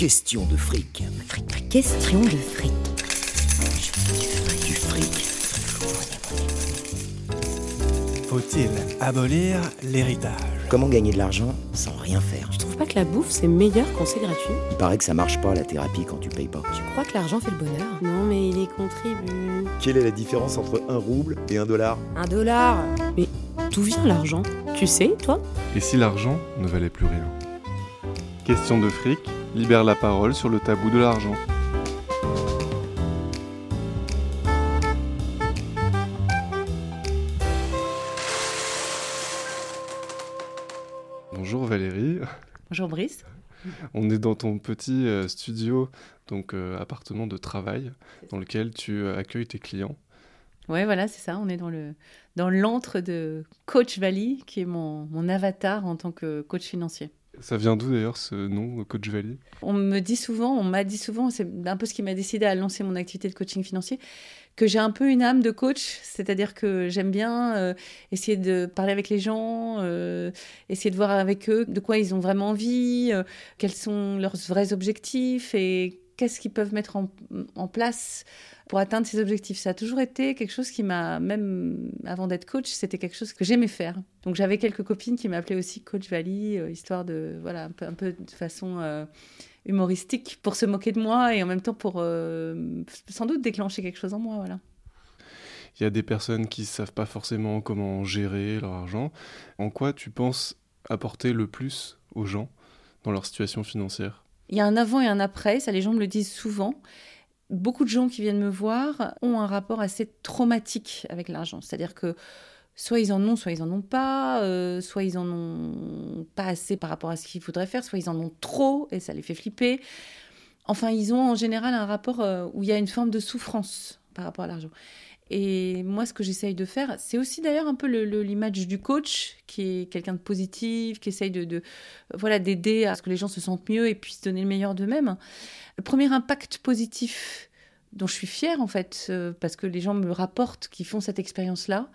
Question de fric. Question de fric. Du fric. Faut-il abolir l'héritage? Comment gagner de l'argent sans rien faire? Tu trouves pas que la bouffe c'est meilleur quand c'est gratuit Il paraît que ça marche pas la thérapie quand tu payes pas. Tu crois que l'argent fait le bonheur? Non mais il y contribue. Quelle est la différence entre un rouble et un dollar? Un dollar Mais d'où vient l'argent? Tu sais, toi? Et si l'argent ne valait plus rien? Question de fric libère la parole sur le tabou de l'argent. Bonjour Valérie. Bonjour Brice. On est dans ton petit euh, studio, donc euh, appartement de travail, dans lequel tu euh, accueilles tes clients. Ouais, voilà, c'est ça. On est dans le dans l'antre de Coach Valley, qui est mon, mon avatar en tant que coach financier. Ça vient d'où d'ailleurs ce nom, Coach Valley? On me dit souvent, on m'a dit souvent, c'est un peu ce qui m'a décidé à lancer mon activité de coaching financier, que j'ai un peu une âme de coach, c'est-à-dire que j'aime bien euh, essayer de parler avec les gens, euh, essayer de voir avec eux de quoi ils ont vraiment envie, euh, quels sont leurs vrais objectifs et qu'est-ce qu'ils peuvent mettre en, place pour atteindre ces objectifs. Ça a toujours été quelque chose qui m'a, même avant d'être coach, c'était quelque chose que j'aimais faire. Donc j'avais quelques copines qui m'appelaient aussi Coach Valley, euh, histoire de, voilà, un peu, un peu de façon euh, humoristique pour se moquer de moi et en même temps pour euh, sans doute déclencher quelque chose en moi. Voilà. Il y a des personnes qui ne savent pas forcément comment gérer leur argent. En quoi tu penses apporter le plus aux gens dans leur situation financière? Il y a un avant et un après, ça les gens me le disent souvent beaucoup de gens qui viennent me voir ont un rapport assez traumatique avec l'argent. C'est-à-dire que soit ils en ont, soit ils en ont pas, euh, soit ils en ont pas assez par rapport à ce qu'il faudrait faire, soit ils en ont trop et ça les fait flipper. Enfin, ils ont en général un rapport euh, où il y a une forme de souffrance par rapport à l'argent. Et moi, ce que j'essaye de faire, c'est aussi d'ailleurs un peu l'image du coach, qui est quelqu'un de positif, qui essaye de, voilà d'aider à ce que les gens se sentent mieux et puissent donner le meilleur d'eux-mêmes. Le premier impact positif dont je suis fière en fait, euh, parce que les gens me rapportent qu'ils font cette expérience-là,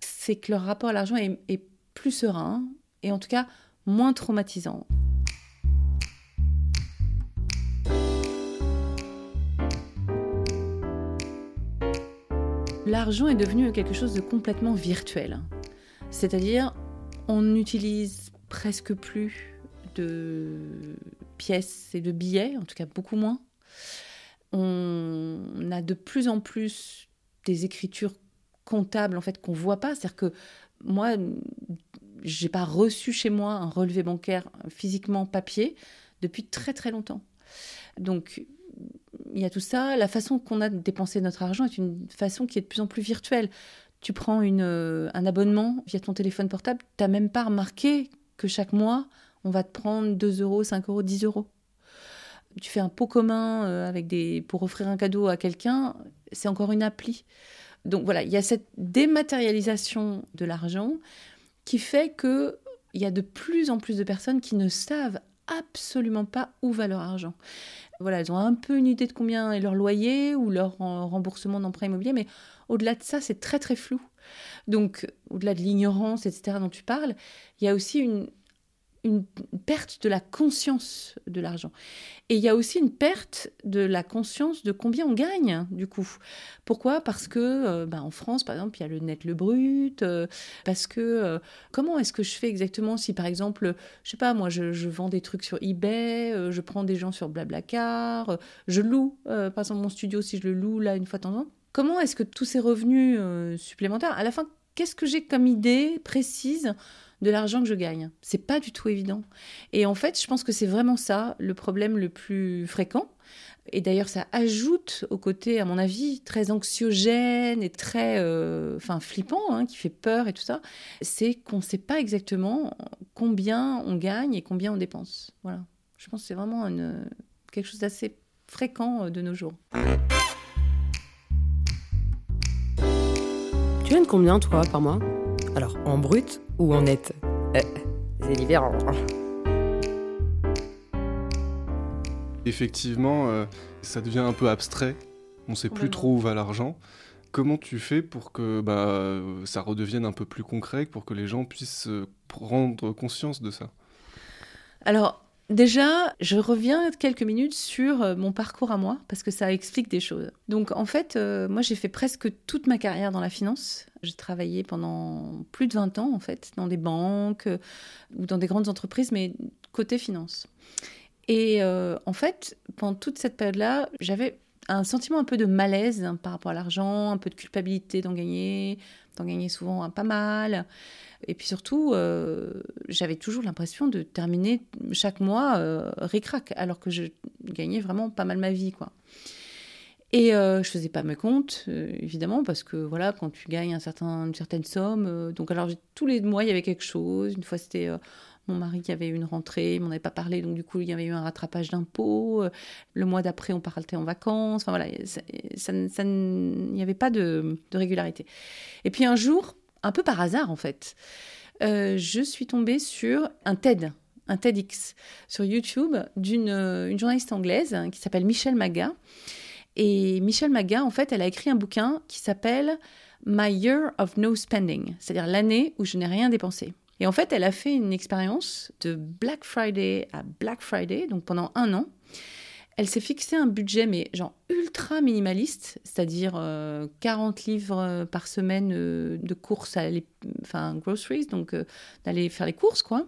c'est que leur rapport à l'argent est plus serein et en tout cas moins traumatisant. L'argent est devenu quelque chose de complètement virtuel. C'est-à-dire, on n'utilise presque plus de pièces et de billets, en tout cas beaucoup moins. On a de plus en plus des écritures comptables en fait qu'on voit pas, c'est-à-dire que moi j'ai pas reçu chez moi un relevé bancaire physiquement papier depuis très très longtemps. Donc il y a tout ça. La façon qu'on a de dépenser notre argent est une façon qui est de plus en plus virtuelle. Tu prends une, euh, un abonnement via ton téléphone portable, tu n'as même pas remarqué que chaque mois, on va te prendre 2 euros, 5 euros, 10 euros. Tu fais un pot commun euh, avec des, pour offrir un cadeau à quelqu'un, c'est encore une appli. Donc voilà, il y a cette dématérialisation de l'argent qui fait qu'il y a de plus en plus de personnes qui ne savent absolument pas où va leur argent. Voilà, elles ont un peu une idée de combien est leur loyer ou leur remboursement d'emprunt immobilier, mais au-delà de ça, c'est très très flou. Donc, au-delà de l'ignorance, etc., dont tu parles, il y a aussi une, une perte de la conscience de l'argent. Et il y a aussi une perte de la conscience de combien on gagne, du coup. Pourquoi? Parce que, euh, ben, en France, par exemple, il y a le net, le brut. Euh, parce que, euh, comment est-ce que je fais exactement si, par exemple, je sais pas, moi, je, je vends des trucs sur eBay, je prends des gens sur Blablacar, je loue, par exemple, mon studio, si je le loue là une fois de temps en temps. Comment est-ce que tous ces revenus supplémentaires, à la fin, qu'est-ce que j'ai comme idée précise de l'argent que je gagne. C'est pas du tout évident. Et en fait, je pense que c'est vraiment ça le problème le plus fréquent. Et d'ailleurs, ça ajoute au côté, à mon avis, très anxiogène et très euh, enfin, flippant, hein, qui fait peur et tout ça, c'est qu'on ne sait pas exactement combien on gagne et combien on dépense. Voilà. Je pense que c'est vraiment quelque chose d'assez fréquent euh, de nos jours. Tu gagnes combien, toi, par mois? Alors, en brut ou en net euh, C'est différent. Effectivement, euh, ça devient un peu abstrait. On sait plus trop où va l'argent. Comment tu fais pour que bah, ça redevienne un peu plus concret, pour que les gens puissent euh, prendre conscience de ça? Alors, Déjà, je reviens quelques minutes sur euh, mon parcours à moi, parce que ça explique des choses. Donc en fait, euh, moi j'ai fait presque toute ma carrière dans la finance. J'ai travaillé pendant plus de 20 ans, en fait, dans des banques euh, ou dans des grandes entreprises, mais côté finance. Et en fait, pendant toute cette période-là, j'avais un sentiment un peu de malaise hein, par rapport à l'argent, un peu de culpabilité d'en gagner, d'en gagner souvent un pas mal. Et puis surtout, euh, j'avais toujours l'impression de terminer chaque mois euh, ric-rac, alors que je gagnais vraiment pas mal ma vie, quoi. Et euh, je faisais pas mes comptes, euh, évidemment, parce que voilà, quand tu gagnes un certain, une certaine somme, donc alors tous les mois il y avait quelque chose. Une fois c'était mon mari qui avait eu une rentrée, il m'en avait pas parlé, donc du coup il y avait eu un rattrapage d'impôts. Le mois d'après on partait en vacances. Enfin voilà, ça, ça, il n'y avait pas de régularité. Et puis un jour, un peu par hasard en fait, euh, je suis tombée sur un TED, un TEDx sur YouTube d'une euh, journaliste anglaise qui s'appelle Michelle Maga. Et Michelle Maga, en fait, elle a écrit un bouquin qui s'appelle My Year of No Spending, c'est-à-dire l'année où je n'ai rien dépensé. Et en fait, elle a fait une expérience de Black Friday à Black Friday, donc pendant un an. Elle s'est fixé un budget, mais genre ultra minimaliste, c'est-à-dire 40 euh, livres euh, par semaine euh, de courses, enfin groceries, donc d'aller faire les courses, quoi.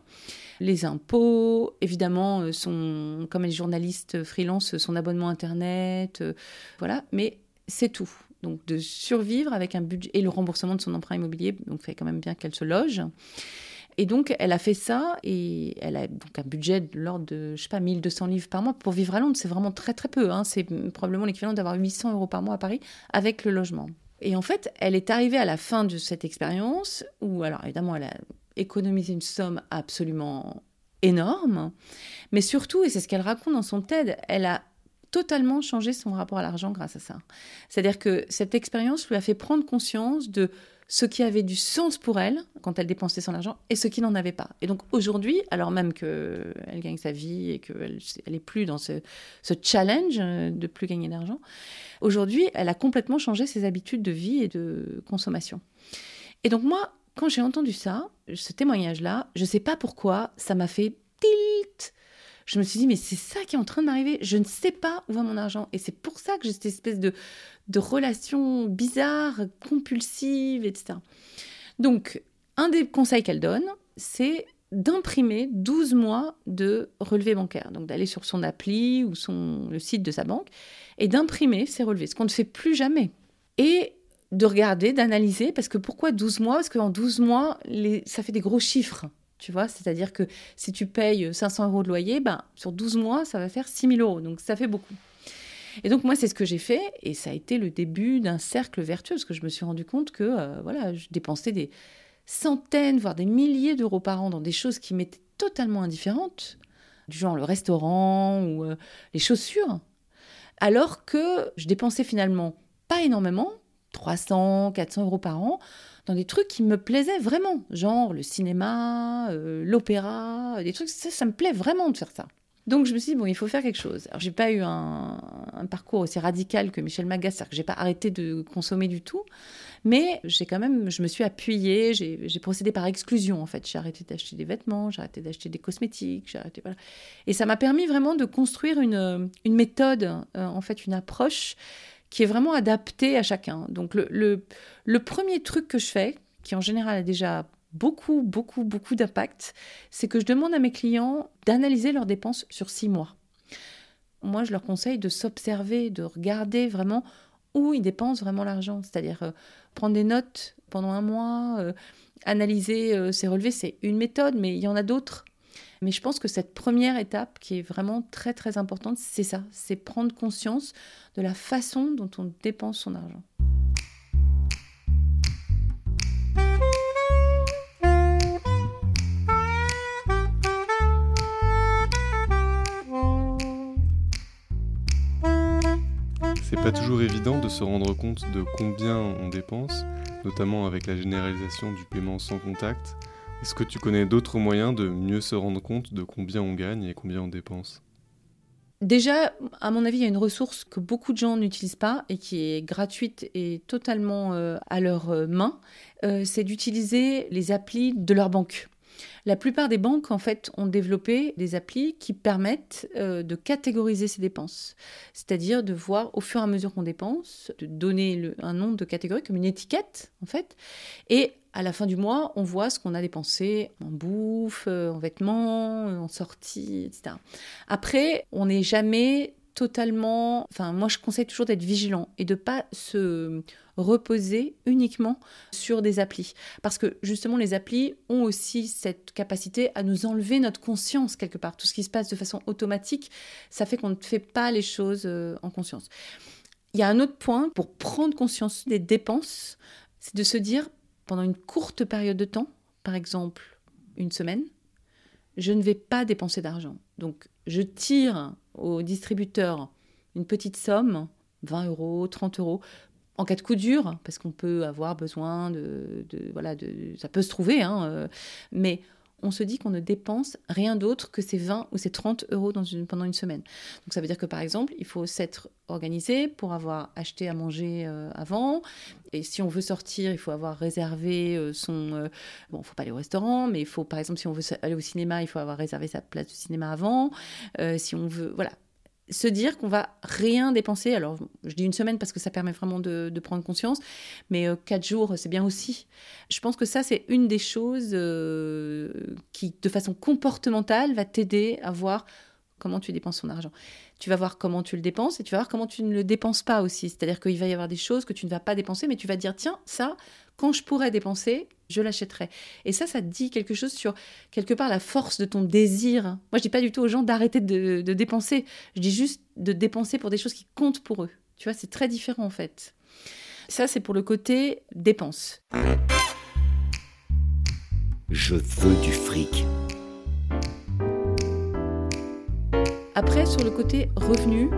Les impôts, évidemment, son, comme elle est journaliste freelance, son abonnement internet, voilà, mais c'est tout. Donc de survivre avec un budget et le remboursement de son emprunt immobilier, donc fait quand même bien qu'elle se loge. Et donc, elle a fait ça et elle a donc un budget de l'ordre de, je sais pas, 1200 livres par mois pour vivre à Londres. C'est vraiment très, très peu. Hein. C'est probablement l'équivalent d'avoir 800 euros par mois à Paris avec le logement. Et en fait, elle est arrivée à la fin de cette expérience où, alors évidemment, elle a économisé une somme absolument énorme, mais surtout, et c'est ce qu'elle raconte dans son TED, elle a totalement changé son rapport à l'argent grâce à ça. C'est-à-dire que cette expérience lui a fait prendre conscience de ce qui avait du sens pour elle quand elle dépensait son argent et ce qui n'en avait pas. Et donc aujourd'hui, alors même qu'elle gagne sa vie et qu'elle n'est plus dans ce, challenge de plus gagner d'argent, aujourd'hui, elle a complètement changé ses habitudes de vie et de consommation. Et donc moi, quand j'ai entendu ça, ce témoignage-là, je ne sais pas pourquoi, ça m'a fait je me suis dit, mais c'est ça qui est en train de m'arriver. Je ne sais pas où va mon argent. Et c'est pour ça que j'ai cette espèce de, de relation bizarre, compulsive, etc. Donc, un des conseils qu'elle donne, c'est d'imprimer 12 mois de relevé bancaire. Donc d'aller sur son appli ou son, le site de sa banque et d'imprimer ces relevés, ce qu'on ne fait plus jamais. Et de regarder, d'analyser, parce que pourquoi 12 mois? Parce qu'en 12 mois, ça fait des gros chiffres. Tu vois, c'est-à-dire que si tu payes 500 euros de loyer, ben, sur 12 mois, ça va faire 6 000 euros. Donc ça fait beaucoup. Et donc moi, c'est ce que j'ai fait, et ça a été le début d'un cercle vertueux, parce que je me suis rendu compte que euh, voilà, je dépensais des centaines, voire des milliers d'euros par an dans des choses qui m'étaient totalement indifférentes, du genre le restaurant ou euh, les chaussures, alors que je dépensais finalement pas énormément, 300, 400 euros par an, dans des trucs qui me plaisaient vraiment, genre le cinéma, euh, l'opéra, des trucs, ça, ça me plaît vraiment de faire ça. Donc je me suis dit, bon, il faut faire quelque chose. Alors j'ai pas eu un, parcours aussi radical que Michel Magas, c'est-à-dire que j'ai pas arrêté de consommer du tout, mais j'ai quand même, je me suis appuyée, j'ai procédé par exclusion en fait. J'ai arrêté d'acheter des vêtements, j'ai arrêté d'acheter des cosmétiques, j'ai arrêté, voilà. Et ça m'a permis vraiment de construire une, méthode, euh, en fait, une approche qui est vraiment adaptée à chacun. Donc le premier truc que je fais, qui en général a déjà beaucoup, beaucoup, beaucoup d'impact, c'est que je demande à mes clients d'analyser leurs dépenses sur six mois. Moi, je leur conseille de s'observer, de regarder vraiment où ils dépensent vraiment l'argent, c'est-à-dire euh, prendre des notes pendant un mois, euh, analyser euh, ses relevés, c'est une méthode, mais il y en a d'autres. Mais je pense que cette première étape qui est vraiment très très importante, c'est ça, c'est prendre conscience de la façon dont on dépense son argent. C'est pas toujours évident de se rendre compte de combien on dépense, notamment avec la généralisation du paiement sans contact. Est-ce que tu connais d'autres moyens de mieux se rendre compte de combien on gagne et combien on dépense? Déjà, à mon avis, il y a une ressource que beaucoup de gens n'utilisent pas et qui est gratuite et totalement euh, à leur euh, main, euh, c'est d'utiliser les applis de leur banque. La plupart des banques, en fait, ont développé des applis qui permettent de catégoriser ces dépenses. C'est-à-dire de voir au fur et à mesure qu'on dépense, de donner un nombre de catégories comme une étiquette, en fait. Et à la fin du mois, on voit ce qu'on a dépensé en bouffe, euh, en vêtements, en sorties, etc. Après, on n'est jamais totalement. Enfin, moi, je conseille toujours d'être vigilant et de pas se reposer uniquement sur des applis. Parce que justement, les applis ont aussi cette capacité à nous enlever notre conscience quelque part. Tout ce qui se passe de façon automatique, ça fait qu'on ne fait pas les choses euh, en conscience. Il y a un autre point pour prendre conscience des dépenses, c'est de se dire pendant une courte période de temps, par exemple une semaine, je ne vais pas dépenser d'argent. Donc je tire au distributeur une petite somme, 20 euros, 30 euros, en cas de coup dur, parce qu'on peut avoir besoin de, voilà, ça peut se trouver, hein, euh, mais on se dit qu'on ne dépense rien d'autre que ces 20 ou ces 30 euros pendant une semaine. Donc ça veut dire que par exemple, il faut s'être organisé pour avoir acheté à manger euh, avant. Et si on veut sortir, il faut avoir réservé euh, son... bon, il ne faut pas aller au restaurant, mais il faut, par exemple, si on veut aller au cinéma, il faut avoir réservé sa place de cinéma avant. si on veut... Voilà, se dire qu'on va rien dépenser. Alors, je dis une semaine parce que ça permet vraiment de, prendre conscience, mais euh, quatre jours, c'est bien aussi. Je pense que ça, c'est une des choses euh, qui, de façon comportementale, va t'aider à voir comment tu dépenses ton argent. Tu vas voir comment tu le dépenses et tu vas voir comment tu ne le dépenses pas aussi. C'est-à-dire qu'il va y avoir des choses que tu ne vas pas dépenser, mais tu vas dire, tiens, ça, quand je pourrais dépenser, je l'achèterai. Et ça, ça dit quelque chose sur, quelque part, la force de ton désir. Moi, je dis pas du tout aux gens d'arrêter de, de dépenser. Je dis juste de dépenser pour des choses qui comptent pour eux. Tu vois, c'est très différent en fait. Ça, c'est pour le côté dépense. Je veux du fric. Après, sur le côté revenu,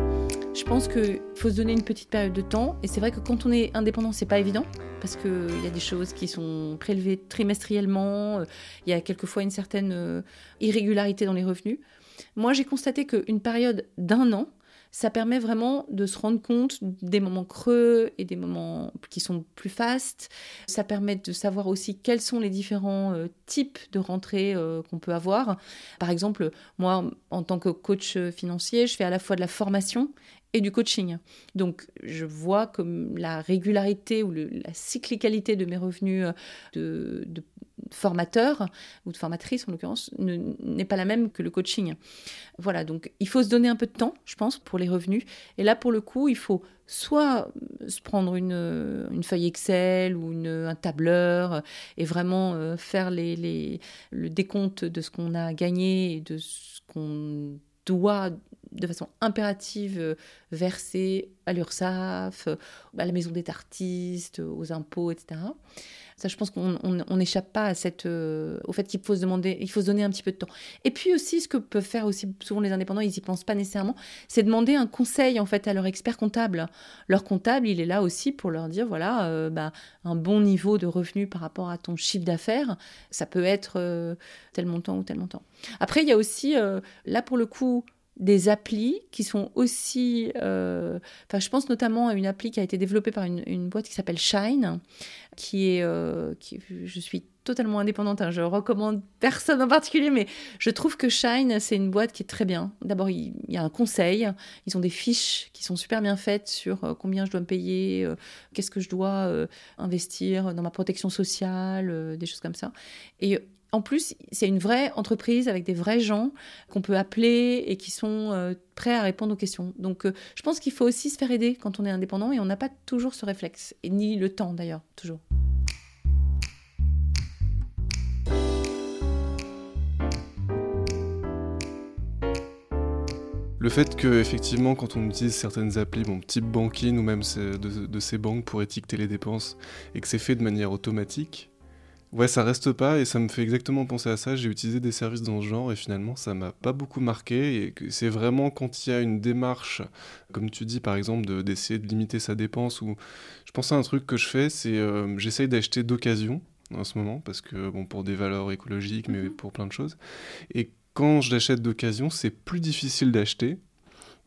je pense qu'il faut se donner une petite période de temps. Et c'est vrai que quand on est indépendant, c'est pas évident parce qu'il y a des choses qui sont prélevées trimestriellement. Il y a quelquefois une certaine euh, irrégularité dans les revenus. Moi, j'ai constaté qu'une période d'un an, ça permet vraiment de se rendre compte des moments creux et des moments qui sont plus fastes. Ça permet de savoir aussi quels sont les différents euh, types de rentrées euh, qu'on peut avoir. Par exemple, moi, en tant que coach financier, je fais à la fois de la formation et du coaching. Donc, je vois comme la régularité ou la cyclicalité de mes revenus euh, de, formateur ou de formatrice en l'occurrence n'est pas la même que le coaching. Voilà, donc il faut se donner un peu de temps, je pense, pour les revenus. Et là, pour le coup, il faut soit se prendre une, une feuille Excel ou un tableur et vraiment euh, faire les, les, le décompte de ce qu'on a gagné et de ce qu'on doit de façon impérative euh, verser à l'URSSAF, à la maison des artistes, aux impôts, etc. Ça, je pense qu'on n'échappe pas à cette, euh, au fait qu'il faut se demander, il faut se donner un petit peu de temps. Et puis aussi, ce que peuvent faire aussi souvent les indépendants, ils y pensent pas nécessairement, c'est demander un conseil en fait à leur expert comptable. Leur comptable, il est là aussi pour leur dire voilà, euh, bah, un bon niveau de revenu par rapport à ton chiffre d'affaires, ça peut être euh, tel montant ou tel montant. Après, il y a aussi là pour le coup des applis qui sont aussi. Euh, je pense notamment à une appli qui a été développée par une, boîte qui s'appelle Shine, qui est. Euh, je suis totalement indépendante, hein, je recommande personne en particulier, mais je trouve que Shine, c'est une boîte qui est très bien. D'abord, il, y a un conseil, ils ont des fiches qui sont super bien faites sur euh, combien je dois me payer, qu'est-ce que je dois investir dans ma protection sociale, des choses comme ça. Et en plus, c'est une vraie entreprise avec des vrais gens qu'on peut appeler et qui sont euh, prêts à répondre aux questions. Donc, euh, je pense qu'il faut aussi se faire aider quand on est indépendant et on n'a pas toujours ce réflexe, et ni le temps d'ailleurs, toujours. Le fait que, effectivement, quand on utilise certaines applis, bon, type banking ou même de, de ces banques pour étiqueter les dépenses, et que c'est fait de manière automatique, Ouais, ça reste pas et ça me fait exactement penser à ça. J'ai utilisé des services dans ce genre et finalement ça m'a pas beaucoup marqué. Et c'est vraiment quand il y a une démarche, comme tu dis par exemple, d'essayer de, limiter sa dépense. Ou je pense à un truc que je fais, c'est euh, j'essaye d'acheter d'occasion en ce moment parce que bon pour des valeurs écologiques, mais mhm. pour plein de choses. Et quand je l'achète d'occasion, c'est plus difficile d'acheter.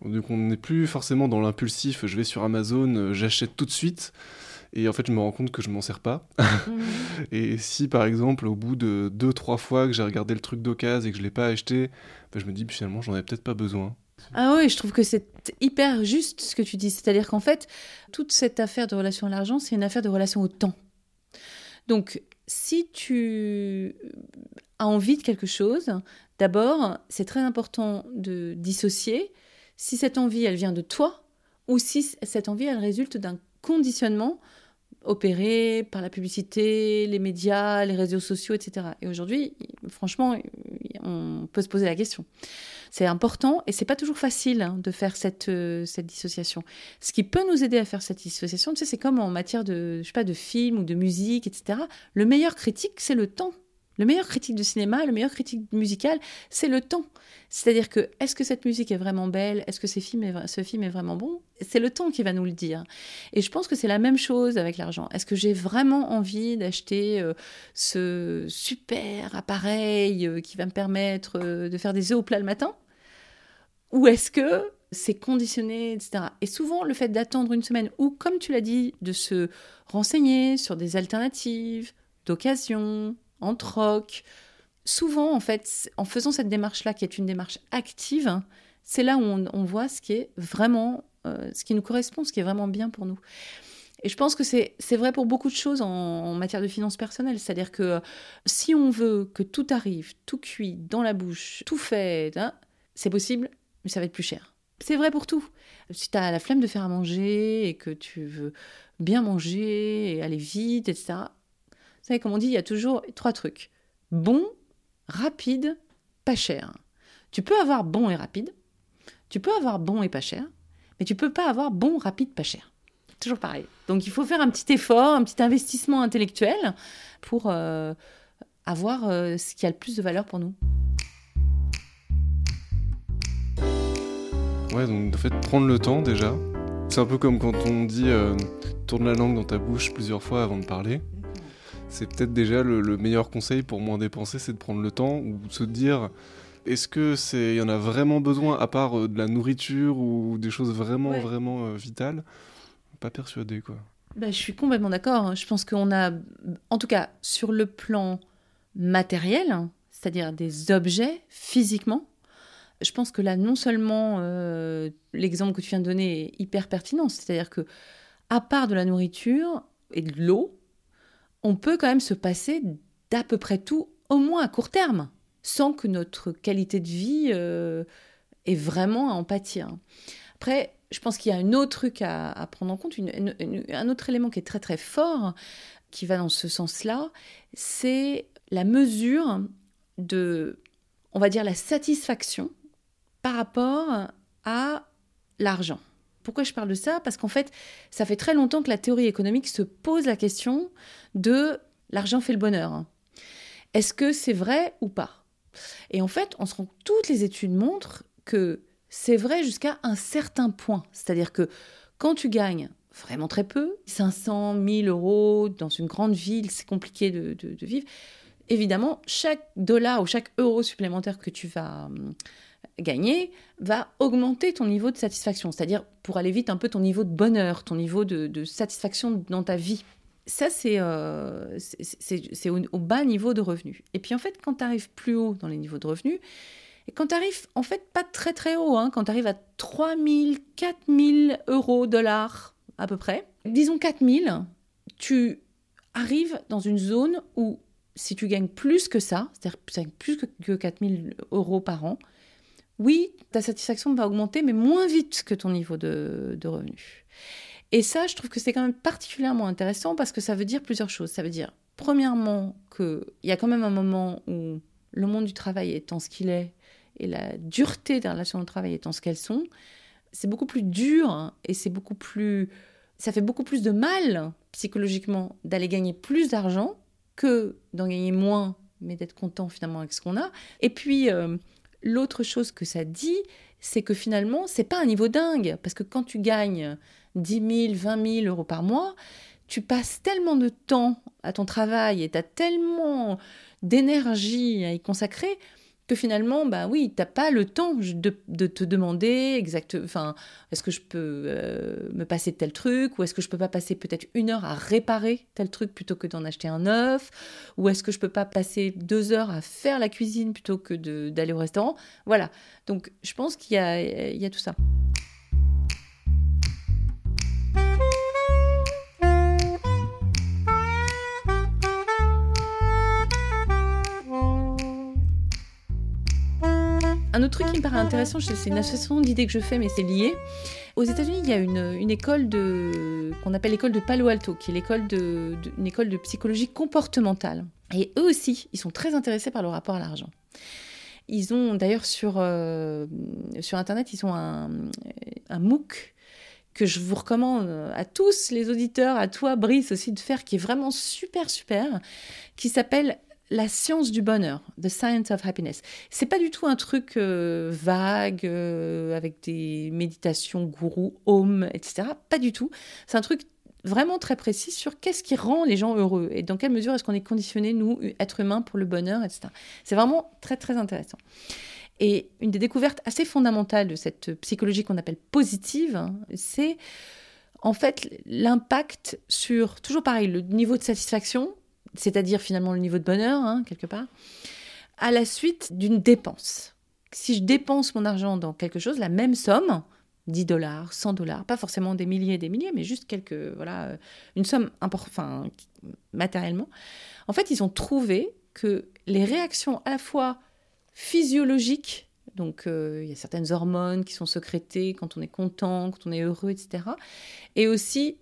Donc on n'est plus forcément dans l'impulsif. Je vais sur Amazon, euh, j'achète tout de suite. Et en fait, je me rends compte que je m'en sers pas. Et si, par exemple, au bout de deux, trois fois que j'ai regardé le truc d'occasion et que je l'ai pas acheté, bah, je me dis finalement, j'en ai peut-être pas besoin. Ah oui, je trouve que c'est hyper juste ce que tu dis. C'est-à-dire qu'en fait, toute cette affaire de relation à l'argent, c'est une affaire de relation au temps. Donc, si tu as envie de quelque chose, d'abord, c'est très important de dissocier si cette envie, elle vient de toi ou si cette envie, elle résulte d'un conditionnement opéré par la publicité, les médias, les réseaux sociaux, etc. Et aujourd'hui, franchement, on peut se poser la question. C'est important et c'est pas toujours facile hein, de faire cette, euh, cette dissociation. Ce qui peut nous aider à faire cette dissociation, tu sais, c'est comme en matière de, je sais pas, de film ou de musique, etc. Le meilleur critique, c'est le temps. Le meilleur critique de cinéma, le meilleur critique musical, c'est le temps. C'est-à-dire que est-ce que cette musique est vraiment belle? Est-ce que ce film est, vraiment bon? C'est le temps qui va nous le dire. Et je pense que c'est la même chose avec l'argent. Est-ce que j'ai vraiment envie d'acheter euh, ce super appareil euh, qui va me permettre euh, de faire des œufs au plat le matin? Ou est-ce que c'est conditionné, etc. Et souvent, le fait d'attendre une semaine ou, comme tu l'as dit, de se renseigner sur des alternatives, d'occasion, en troc. Souvent, en fait, en faisant cette démarche-là, qui est une démarche active, c'est là où on, voit ce qui est vraiment, euh, ce qui nous correspond, ce qui est vraiment bien pour nous. Et je pense que c'est vrai pour beaucoup de choses en, matière de finances personnelles. C'est-à-dire que si on veut que tout arrive, tout cuit, dans la bouche, tout fait, hein, c'est possible, mais ça va être plus cher. C'est vrai pour tout. Si tu as la flemme de faire à manger et que tu veux bien manger et aller vite, etc., vous savez, comme on dit, il y a toujours trois trucs. Bon, rapide, pas cher. Tu peux avoir bon et rapide, tu peux avoir bon et pas cher, mais tu peux pas avoir bon, rapide, pas cher. Toujours pareil. Donc il faut faire un petit effort, un petit investissement intellectuel pour euh, avoir euh, ce qui a le plus de valeur pour nous. Ouais, donc en fait, prendre le temps déjà. C'est un peu comme quand on dit euh, tourne la langue dans ta bouche plusieurs fois avant de parler c'est peut-être déjà le, meilleur conseil pour moins dépenser, c'est de prendre le temps ou de se dire est-ce que c'est, il y en a vraiment besoin à part euh, de la nourriture ou des choses vraiment vraiment euh, vitales? Pas persuadé quoi. Bah, je suis complètement d'accord. Hein. Je pense qu'on a, en tout cas sur le plan matériel, c'est-à-dire des objets physiquement, je pense que là non seulement euh, l'exemple que tu viens de donner est hyper pertinent, c'est-à-dire que à part de la nourriture et de l'eau, on peut quand même se passer d'à peu près tout, au moins à court terme, sans que notre qualité de vie euh, ait vraiment à en pâtir. Après, je pense qu'il y a un autre truc à, prendre en compte, un autre élément qui est très très fort, qui va dans ce sens-là, c'est la mesure de, on va dire, la satisfaction par rapport à l'argent. Pourquoi je parle de ça? Parce qu'en fait, ça fait très longtemps que la théorie économique se pose la question de l'argent fait le bonheur. Est-ce que c'est vrai ou pas? Et en fait, on se rend toutes les études montrent que c'est vrai jusqu'à un certain point. C'est-à-dire que quand tu gagnes vraiment très peu, 500, 1000 euros dans une grande ville, c'est compliqué de, de vivre. Évidemment, chaque dollar ou chaque euro supplémentaire que tu vas hum, gagner va augmenter ton niveau de satisfaction, c'est-à-dire pour aller vite un peu ton niveau de bonheur, ton niveau de, satisfaction dans ta vie. Ça, c'est euh, au, bas niveau de revenus. Et puis en fait, quand tu arrives plus haut dans les niveaux de revenus, et quand tu arrives en fait pas très très haut, hein, quand tu arrives à 3000, 4000 euros, dollars à peu près, disons 4000, tu arrives dans une zone où si tu gagnes plus que ça, c'est-à-dire plus que 4000 euros par an, oui, ta satisfaction va augmenter, mais moins vite que ton niveau de, de revenu. Et ça, je trouve que c'est quand même particulièrement intéressant parce que ça veut dire plusieurs choses. Ça veut dire, premièrement, qu'il y a quand même un moment où le monde du travail étant ce qu'il est et la dureté des relations au travail étant ce qu'elles sont, c'est beaucoup plus dur et c'est beaucoup plus. Ça fait beaucoup plus de mal psychologiquement d'aller gagner plus d'argent que d'en gagner moins, mais d'être content finalement avec ce qu'on a. Et puis, euh, L'autre chose que ça dit, c'est que finalement, c'est pas un niveau dingue. Parce que quand tu gagnes 10 000, 20 000 euros par mois, tu passes tellement de temps à ton travail et tu as tellement d'énergie à y consacrer que finalement, bah oui, t'as pas le temps de, te demander exact, enfin, est-ce que je peux euh, me passer tel truc, ou est-ce que je peux pas passer peut-être une heure à réparer tel truc plutôt que d'en acheter un neuf, ou est-ce que je peux pas passer deux heures à faire la cuisine plutôt que d'aller au restaurant? Voilà. Donc, je pense qu'il y a tout ça. Autre truc qui me paraît intéressant, c'est une association d'idées que je fais, mais c'est lié. Aux États-Unis, il y a une, école de qu'on appelle l'école de Palo Alto, qui est l'école de, école de psychologie comportementale. Et eux aussi, ils sont très intéressés par le rapport à l'argent. Ils ont d'ailleurs sur, euh, sur Internet, ils ont un, un MOOC que je vous recommande à tous les auditeurs, à toi Brice aussi de faire, qui est vraiment super super, qui s'appelle la science du bonheur, The Science of Happiness. C'est pas du tout un truc euh, vague euh, avec des méditations gourou, home, etc. Pas du tout. C'est un truc vraiment très précis sur qu'est-ce qui rend les gens heureux et dans quelle mesure est-ce qu'on est conditionné, nous, êtres humains, pour le bonheur, etc. C'est vraiment très, très intéressant. Et une des découvertes assez fondamentales de cette psychologie qu'on appelle positive, hein, c'est en fait l'impact sur, toujours pareil, le niveau de satisfaction, c'est-à-dire finalement le niveau de bonheur, hein, quelque part, à la suite d'une dépense. Si je dépense mon argent dans quelque chose, la même somme, 10 dollars, 100 dollars, pas forcément des milliers et des milliers, mais juste quelques, voilà, euh, une somme enfin, matériellement. En fait, ils ont trouvé que les réactions à la fois physiologiques, donc euh, il y a certaines hormones qui sont sécrétées quand on est content, quand on est heureux, etc., et aussi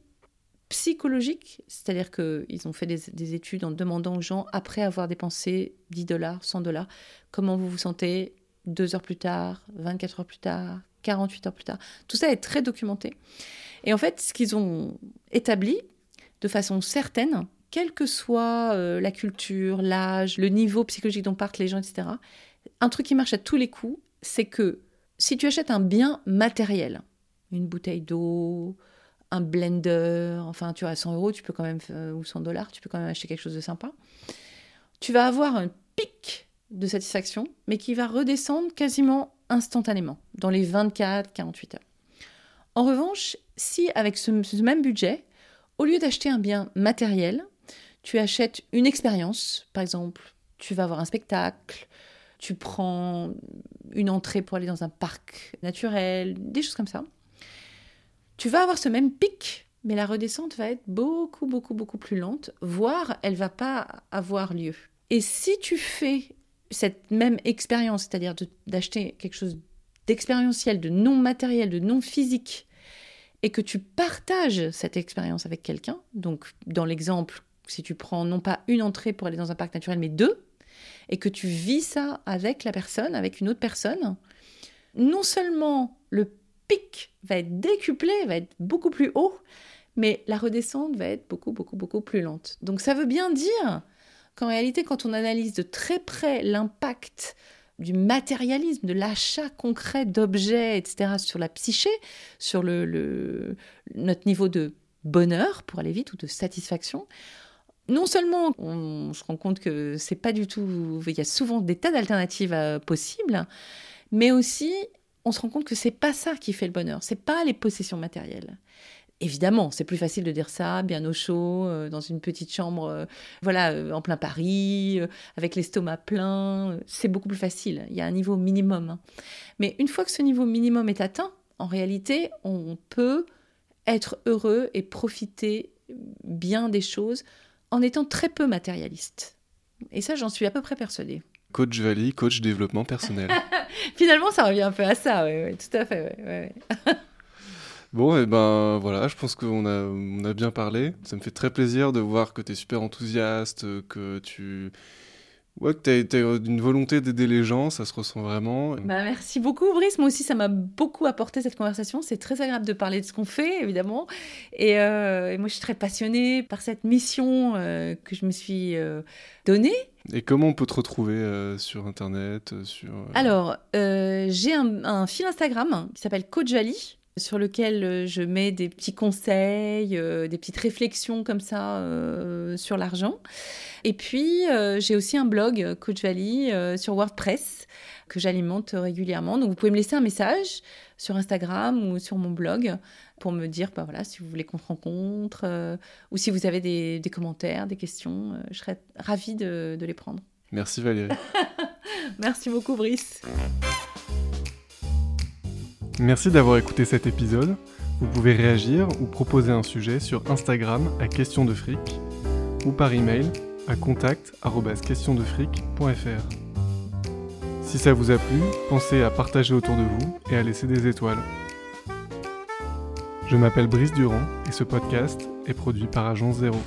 psychologique, c'est-à-dire qu'ils ont fait des, études en demandant aux gens, après avoir dépensé 10 dollars, 100 dollars, comment vous vous sentez deux heures plus tard, 24 heures plus tard, 48 heures plus tard. Tout ça est très documenté. Et en fait, ce qu'ils ont établi de façon certaine, quelle que soit euh, la culture, l'âge, le niveau psychologique dont partent les gens, etc., un truc qui marche à tous les coups, c'est que si tu achètes un bien matériel, une bouteille d'eau, un blender, enfin tu vois, à 100 euros, tu peux quand même, euh, ou 100 dollars, tu peux quand même acheter quelque chose de sympa. Tu vas avoir un pic de satisfaction, mais qui va redescendre quasiment instantanément, dans les 24-48 heures. En revanche, si avec ce, même budget, au lieu d'acheter un bien matériel, tu achètes une expérience, par exemple, tu vas voir un spectacle, tu prends une entrée pour aller dans un parc naturel, des choses comme ça, tu vas avoir ce même pic, mais la redescente va être beaucoup, beaucoup, beaucoup plus lente, voire elle va pas avoir lieu. Et si tu fais cette même expérience, c'est-à-dire d'acheter quelque chose d'expérientiel, de non matériel, de non physique, et que tu partages cette expérience avec quelqu'un, donc dans l'exemple, si tu prends non pas une entrée pour aller dans un parc naturel, mais deux, et que tu vis ça avec la personne, avec une autre personne, non seulement le va être décuplé, va être beaucoup plus haut, mais la redescente va être beaucoup, beaucoup, beaucoup plus lente. Donc ça veut bien dire qu'en réalité, quand on analyse de très près l'impact du matérialisme, de l'achat concret d'objets, etc., sur la psyché, sur le, notre niveau de bonheur, pour aller vite, ou de satisfaction, non seulement on, se rend compte que c'est pas du tout, il y a souvent des tas d'alternatives euh, possibles, mais aussi on se rend compte que c'est pas ça qui fait le bonheur, c'est pas les possessions matérielles. Évidemment, c'est plus facile de dire ça, bien au chaud, euh, dans une petite chambre, euh, voilà, euh, en plein Paris, avec l'estomac plein. c'est beaucoup plus facile. Il y a un niveau minimum. Hein. Mais une fois que ce niveau minimum est atteint, en réalité, on peut être heureux et profiter bien des choses en étant très peu matérialiste. Et ça, j'en suis à peu près persuadée. Coach Valley, coach développement personnel. Finalement, ça revient un peu à ça, oui, tout à fait. bon, et eh ben voilà, je pense qu'on a, on a bien parlé. Ça me fait très plaisir de voir que tu es super enthousiaste, que tu Ouais, que tu as, une volonté d'aider les gens, ça se ressent vraiment. Bah, merci beaucoup, Brice. Moi aussi, ça m'a beaucoup apporté cette conversation. C'est très agréable de parler de ce qu'on fait, évidemment. Et, euh, moi, je suis très passionnée par cette mission euh, que je me suis euh, donnée. Et comment on peut te retrouver sur Internet sur, Alors, j'ai un, un, fil Instagram qui s'appelle Coach Vali. Sur lequel euh, je mets des petits conseils, euh, des petites réflexions comme ça euh, sur l'argent. Et puis, j'ai aussi un blog, Coach Valley, sur WordPress, que j'alimente régulièrement. Donc, vous pouvez me laisser un message sur Instagram ou sur mon blog pour me dire bah, voilà, si vous voulez qu'on se rencontre ou si vous avez des, commentaires, des questions. je serais ravie de, de les prendre. Merci Valérie. Merci beaucoup Brice. Merci d'avoir écouté cet épisode. Vous pouvez réagir ou proposer un sujet sur Instagram à question de fric ou par email à contact@questiondefric.fr. Si ça vous a plu, pensez à partager autour de vous et à laisser des étoiles. Je m'appelle Brice Durand et ce podcast est produit par Agence Zéro.